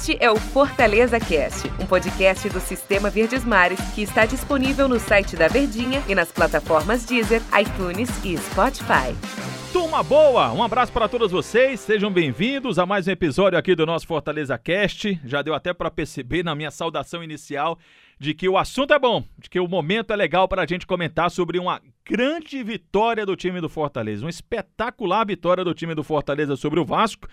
Este é o Fortaleza Cast, um podcast do Sistema Verdes Mares que está disponível no site da Verdinha e nas plataformas Deezer, iTunes e Spotify. Turma boa, um abraço para todos vocês, sejam bem-vindos a mais um episódio aqui do nosso Fortaleza Cast. Já deu até para perceber na minha saudação inicial de que o assunto é bom, de que o momento é legal para a gente comentar sobre uma grande vitória do time do Fortaleza, uma espetacular vitória do time do Fortaleza sobre o Vasco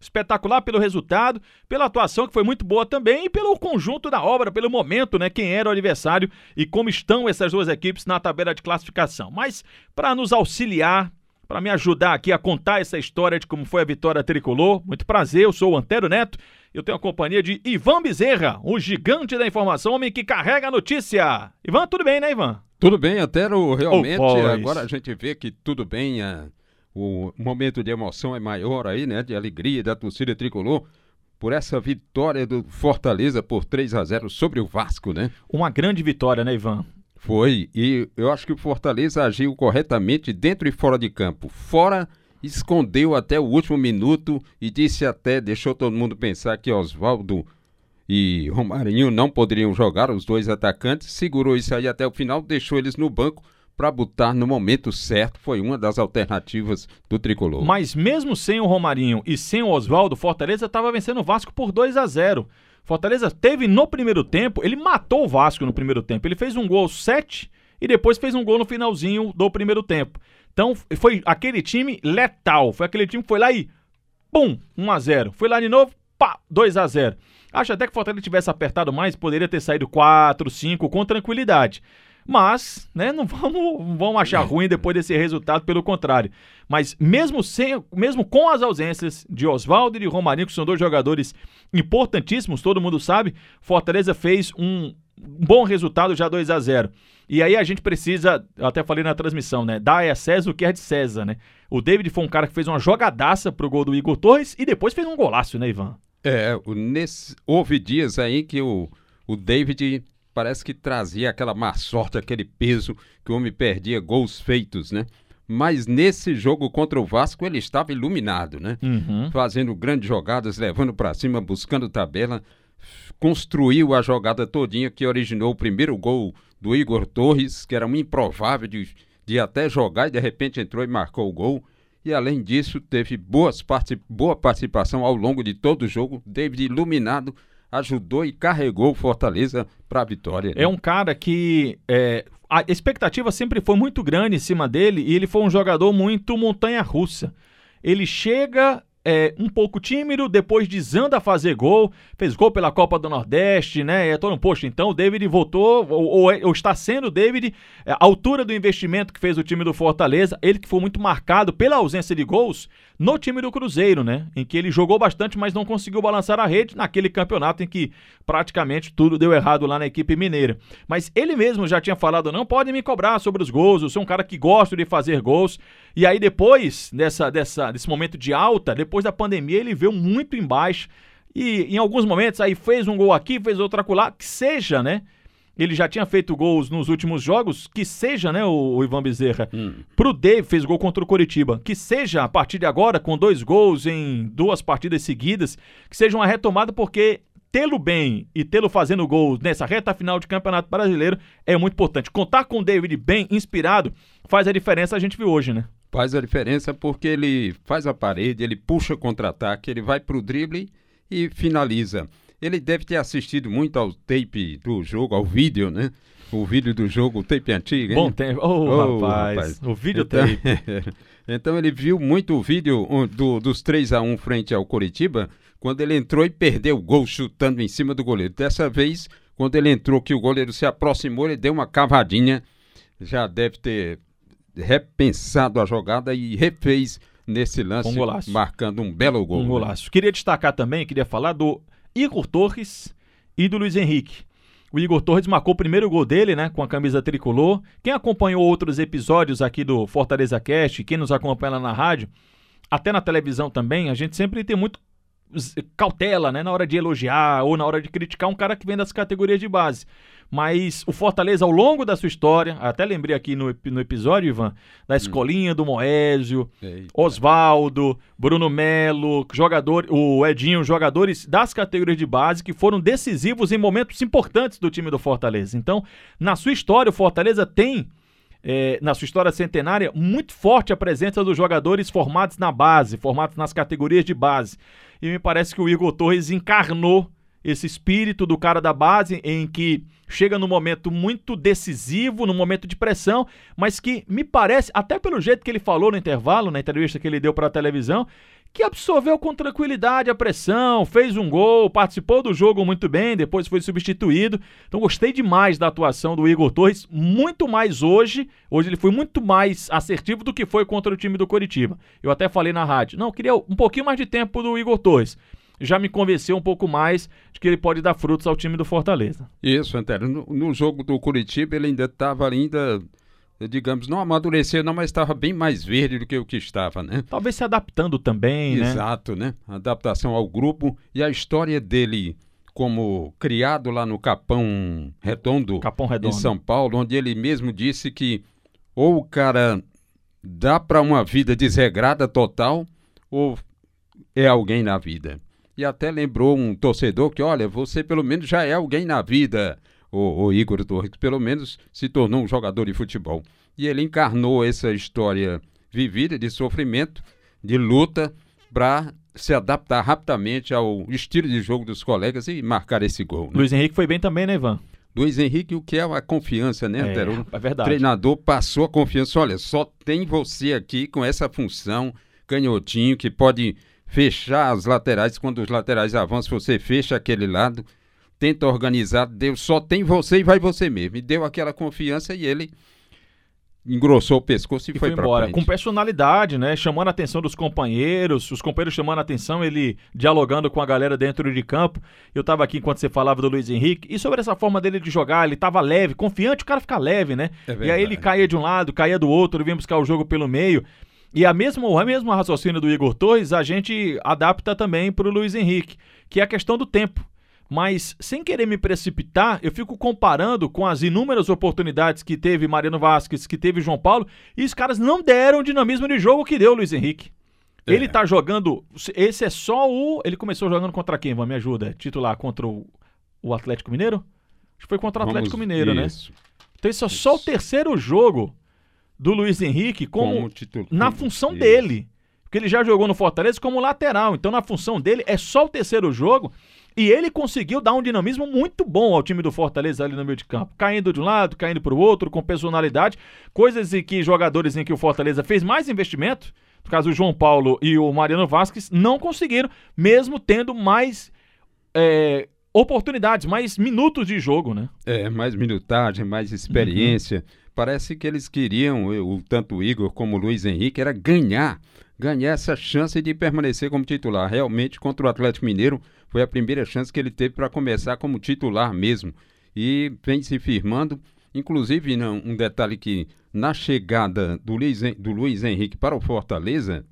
espetacular pelo resultado, pela atuação que foi muito boa também e pelo conjunto da obra, pelo momento, né, quem era o adversário e como estão essas duas equipes na tabela de classificação. Mas para nos auxiliar, para me ajudar aqui a contar essa história de como foi a vitória tricolor, muito prazer, eu sou o Antero Neto. Eu tenho a companhia de Ivan Bezerra, o gigante da informação, homem que carrega a notícia. Ivan, tudo bem, né, Ivan? Tudo bem, Antero, realmente, oh, agora a gente vê que tudo bem, a o momento de emoção é maior aí, né? De alegria da torcida tricolor por essa vitória do Fortaleza por 3 a 0 sobre o Vasco, né? Uma grande vitória, né, Ivan? Foi, e eu acho que o Fortaleza agiu corretamente dentro e fora de campo. Fora, escondeu até o último minuto e disse até, deixou todo mundo pensar que Oswaldo e Romarinho não poderiam jogar, os dois atacantes, segurou isso aí até o final, deixou eles no banco para botar no momento certo foi uma das alternativas do tricolor. Mas mesmo sem o Romarinho e sem o Oswaldo, Fortaleza estava vencendo o Vasco por 2 a 0. Fortaleza teve no primeiro tempo, ele matou o Vasco no primeiro tempo. Ele fez um gol 7 e depois fez um gol no finalzinho do primeiro tempo. Então foi aquele time letal, foi aquele time que foi lá e pum, 1 a 0. Foi lá de novo, pá, 2 a 0. Acho até que o Fortaleza tivesse apertado mais, poderia ter saído 4, 5 com tranquilidade. Mas, né, não vamos, vamos achar ruim depois desse resultado, pelo contrário. Mas mesmo, sem, mesmo com as ausências de Oswaldo e de Romarinho, que são dois jogadores importantíssimos, todo mundo sabe, Fortaleza fez um bom resultado já 2 a 0 E aí a gente precisa, eu até falei na transmissão, né? Dar a César o que é de César, né? O David foi um cara que fez uma jogadaça pro gol do Igor Torres e depois fez um golaço, né, Ivan? É, nesse, houve dias aí que o, o David parece que trazia aquela má sorte, aquele peso que o homem perdia gols feitos, né? Mas nesse jogo contra o Vasco ele estava iluminado, né? Uhum. Fazendo grandes jogadas, levando para cima, buscando tabela, construiu a jogada todinha que originou o primeiro gol do Igor Torres, que era um improvável de, de até jogar e de repente entrou e marcou o gol. E além disso, teve boas particip boa participação ao longo de todo o jogo, David iluminado, ajudou e carregou o Fortaleza para a vitória. Né? É um cara que é, a expectativa sempre foi muito grande em cima dele e ele foi um jogador muito montanha-russa. Ele chega é, um pouco tímido, depois desanda a fazer gol, fez gol pela Copa do Nordeste, né? É todo um posto. Então o David voltou, ou, ou, ou está sendo o David, é, a altura do investimento que fez o time do Fortaleza, ele que foi muito marcado pela ausência de gols no time do Cruzeiro, né? Em que ele jogou bastante, mas não conseguiu balançar a rede naquele campeonato em que praticamente tudo deu errado lá na equipe mineira. Mas ele mesmo já tinha falado: não pode me cobrar sobre os gols, eu sou um cara que gosta de fazer gols. E aí, depois dessa, dessa, desse momento de alta, depois da pandemia, ele veio muito embaixo. E em alguns momentos aí fez um gol aqui, fez outro acolá, que seja, né? Ele já tinha feito gols nos últimos jogos, que seja, né, o, o Ivan Bezerra. Hum. Pro Dave fez gol contra o Coritiba. Que seja, a partir de agora, com dois gols em duas partidas seguidas, que seja uma retomada, porque tê-lo bem e tê-lo fazendo gols nessa reta final de Campeonato Brasileiro é muito importante. Contar com o David bem, inspirado, faz a diferença, a gente viu hoje, né? Faz a diferença porque ele faz a parede, ele puxa contra-ataque, ele vai pro drible e finaliza. Ele deve ter assistido muito ao tape do jogo, ao vídeo, né? O vídeo do jogo, o tape antigo, hein? Bom tempo. Oh, oh rapaz, rapaz, o vídeo então, tape. então ele viu muito o vídeo do, dos 3 a 1 frente ao Coritiba, quando ele entrou e perdeu o gol chutando em cima do goleiro. Dessa vez, quando ele entrou que o goleiro se aproximou, ele deu uma cavadinha. Já deve ter repensado a jogada e refez nesse lance, um marcando um belo gol. Um né? golaço. Né? Queria destacar também, queria falar do Igor Torres e do Luiz Henrique. O Igor Torres marcou o primeiro gol dele, né, com a camisa tricolor. Quem acompanhou outros episódios aqui do Fortaleza Cast, quem nos acompanha lá na rádio, até na televisão também, a gente sempre tem muito cautela, né, na hora de elogiar ou na hora de criticar um cara que vem das categorias de base. Mas o Fortaleza, ao longo da sua história, até lembrei aqui no, no episódio, Ivan, da escolinha do Moésio, Oswaldo, Bruno Melo, jogador, o Edinho, jogadores das categorias de base que foram decisivos em momentos importantes do time do Fortaleza. Então, na sua história, o Fortaleza tem é, na sua história centenária, muito forte a presença dos jogadores formados na base, formados nas categorias de base. E me parece que o Igor Torres encarnou esse espírito do cara da base em que chega num momento muito decisivo, num momento de pressão, mas que me parece, até pelo jeito que ele falou no intervalo, na entrevista que ele deu para a televisão, que absorveu com tranquilidade a pressão, fez um gol, participou do jogo muito bem, depois foi substituído. Então gostei demais da atuação do Igor Torres, muito mais hoje. Hoje ele foi muito mais assertivo do que foi contra o time do Coritiba. Eu até falei na rádio, não, queria um pouquinho mais de tempo do Igor Torres já me convenceu um pouco mais de que ele pode dar frutos ao time do Fortaleza. Isso, Antero. No, no jogo do Curitiba ele ainda estava ainda digamos, não amadureceu não, mas estava bem mais verde do que o que estava, né? Talvez se adaptando também, Exato, né? Exato, né? Adaptação ao grupo e a história dele como criado lá no Capão Redondo, Capão Redondo. em São Paulo, onde ele mesmo disse que ou o cara dá para uma vida desregrada total ou é alguém na vida e até lembrou um torcedor que, olha, você pelo menos já é alguém na vida, o, o Igor Torres, pelo menos se tornou um jogador de futebol. E ele encarnou essa história vivida de sofrimento, de luta, para se adaptar rapidamente ao estilo de jogo dos colegas e marcar esse gol. Né? Luiz Henrique foi bem também, né, Ivan? Luiz Henrique, o que é a confiança, né, Antero? É, é verdade. O treinador passou a confiança. Olha, só tem você aqui com essa função, canhotinho, que pode fechar as laterais. Quando os laterais avançam, você fecha aquele lado, tenta organizar. Deus só tem você e vai você mesmo. E deu aquela confiança e ele engrossou o pescoço e, e foi, foi embora. Com personalidade, né? Chamando a atenção dos companheiros, os companheiros chamando a atenção, ele dialogando com a galera dentro de campo. Eu tava aqui enquanto você falava do Luiz Henrique, e sobre essa forma dele de jogar, ele tava leve, confiante, o cara fica leve, né? É e aí ele caía de um lado, caía do outro, ele vinha buscar o jogo pelo meio. E a mesma, o mesmo raciocínio do Igor Torres a gente adapta também para o Luiz Henrique, que é a questão do tempo. Mas, sem querer me precipitar, eu fico comparando com as inúmeras oportunidades que teve Mariano Vasquez, que teve João Paulo, e os caras não deram o dinamismo de jogo que deu o Luiz Henrique. É. Ele tá jogando. Esse é só o. Ele começou jogando contra quem? Vamos me ajuda. Titular contra o, o Atlético Mineiro? Acho que foi contra o Atlético Vamos, Mineiro, né? isso. né? Então esse é isso. só o terceiro jogo do Luiz Henrique como, como titular, na função isso. dele. Porque ele já jogou no Fortaleza como lateral. Então, na função dele, é só o terceiro jogo. E ele conseguiu dar um dinamismo muito bom ao time do Fortaleza ali no meio de campo. Caindo de um lado, caindo para o outro, com personalidade. Coisas em que jogadores em que o Fortaleza fez mais investimento, no caso o João Paulo e o Mariano Vasquez, não conseguiram, mesmo tendo mais é, oportunidades, mais minutos de jogo, né? É, mais minutagem, mais experiência. Uhum parece que eles queriam, o, tanto o Igor como o Luiz Henrique, era ganhar, ganhar essa chance de permanecer como titular. Realmente, contra o Atlético Mineiro, foi a primeira chance que ele teve para começar como titular mesmo. E vem se firmando. Inclusive, não, um detalhe que na chegada do Luiz, do Luiz Henrique para o Fortaleza,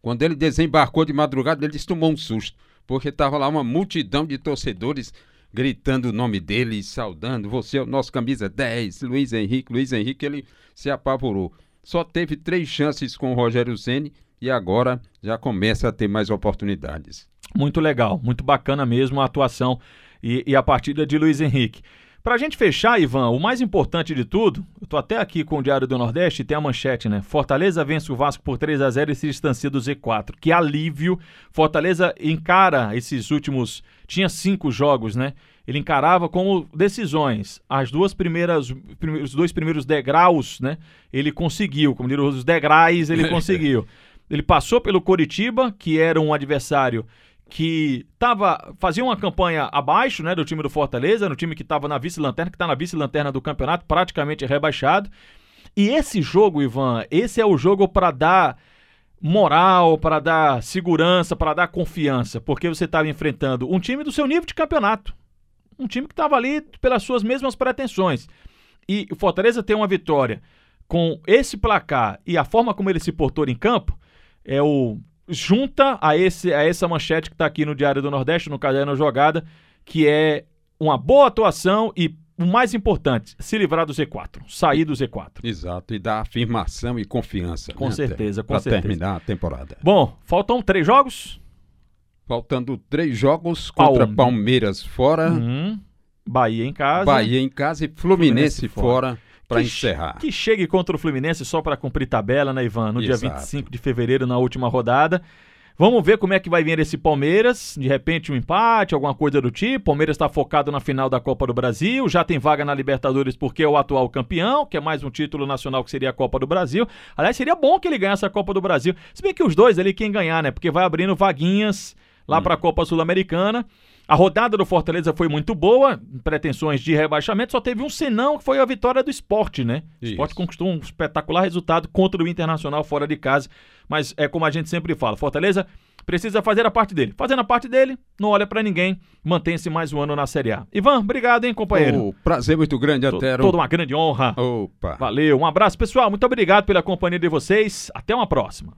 quando ele desembarcou de madrugada, ele tomou um susto, porque estava lá uma multidão de torcedores gritando o nome dele, saudando, você é o nosso camisa 10, Luiz Henrique, Luiz Henrique, ele se apavorou. Só teve três chances com o Rogério Ceni e agora já começa a ter mais oportunidades. Muito legal, muito bacana mesmo a atuação e, e a partida de Luiz Henrique. Pra gente fechar, Ivan, o mais importante de tudo, eu tô até aqui com o Diário do Nordeste e tem a manchete, né? Fortaleza vence o Vasco por 3 a 0 e se distancia do Z4. Que alívio! Fortaleza encara esses últimos. Tinha cinco jogos, né? Ele encarava como decisões. As duas primeiras, os dois primeiros degraus, né? Ele conseguiu, como diria os degraus, ele conseguiu. Ele passou pelo Coritiba, que era um adversário que tava, fazia uma campanha abaixo né, do time do Fortaleza, no time que estava na vice-lanterna, que está na vice-lanterna do campeonato, praticamente rebaixado. E esse jogo, Ivan, esse é o jogo para dar moral, para dar segurança, para dar confiança, porque você estava enfrentando um time do seu nível de campeonato. Um time que estava ali pelas suas mesmas pretensões. E o Fortaleza tem uma vitória com esse placar e a forma como ele se portou em campo, é o junta a, esse, a essa manchete que está aqui no Diário do Nordeste, no Caderno Jogada, que é uma boa atuação e o mais importante, se livrar do Z4, sair do Z4. Exato, e dar afirmação e confiança. Com né, certeza, com pra certeza. terminar a temporada. Bom, faltam três jogos. Faltando três jogos contra Palme- Palmeiras fora, Uhum. Bahia em casa. Bahia em casa e Fluminense, Fluminense fora para encerrar. Que chegue contra o Fluminense só para cumprir tabela, né, Ivan? No dia Exato. 25 de fevereiro, na última rodada. Vamos ver como é que vai vir esse Palmeiras. De repente, um empate, alguma coisa do tipo. Palmeiras está focado na final da Copa do Brasil. Já tem vaga na Libertadores porque é o atual campeão, que é mais um título nacional que seria a Copa do Brasil. Aliás, seria bom que ele ganhasse a Copa do Brasil. Se bem que os dois ali, quem ganhar, né? Porque vai abrindo vaguinhas lá Hum. para a Copa Sul-Americana. A rodada do Fortaleza foi muito boa, pretensões de rebaixamento, só teve um senão, que foi a vitória do esporte, né? O esporte conquistou um espetacular resultado contra o Internacional fora de casa. Mas é como a gente sempre fala, Fortaleza precisa fazer a parte dele. Fazendo a parte dele, não olha pra ninguém, mantém-se mais um ano na Série A. Ivan, obrigado, hein, companheiro? Oh, prazer muito grande, Antero. Toda uma grande honra. Opa. Valeu, um abraço, pessoal. Muito obrigado pela companhia de vocês. Até uma próxima.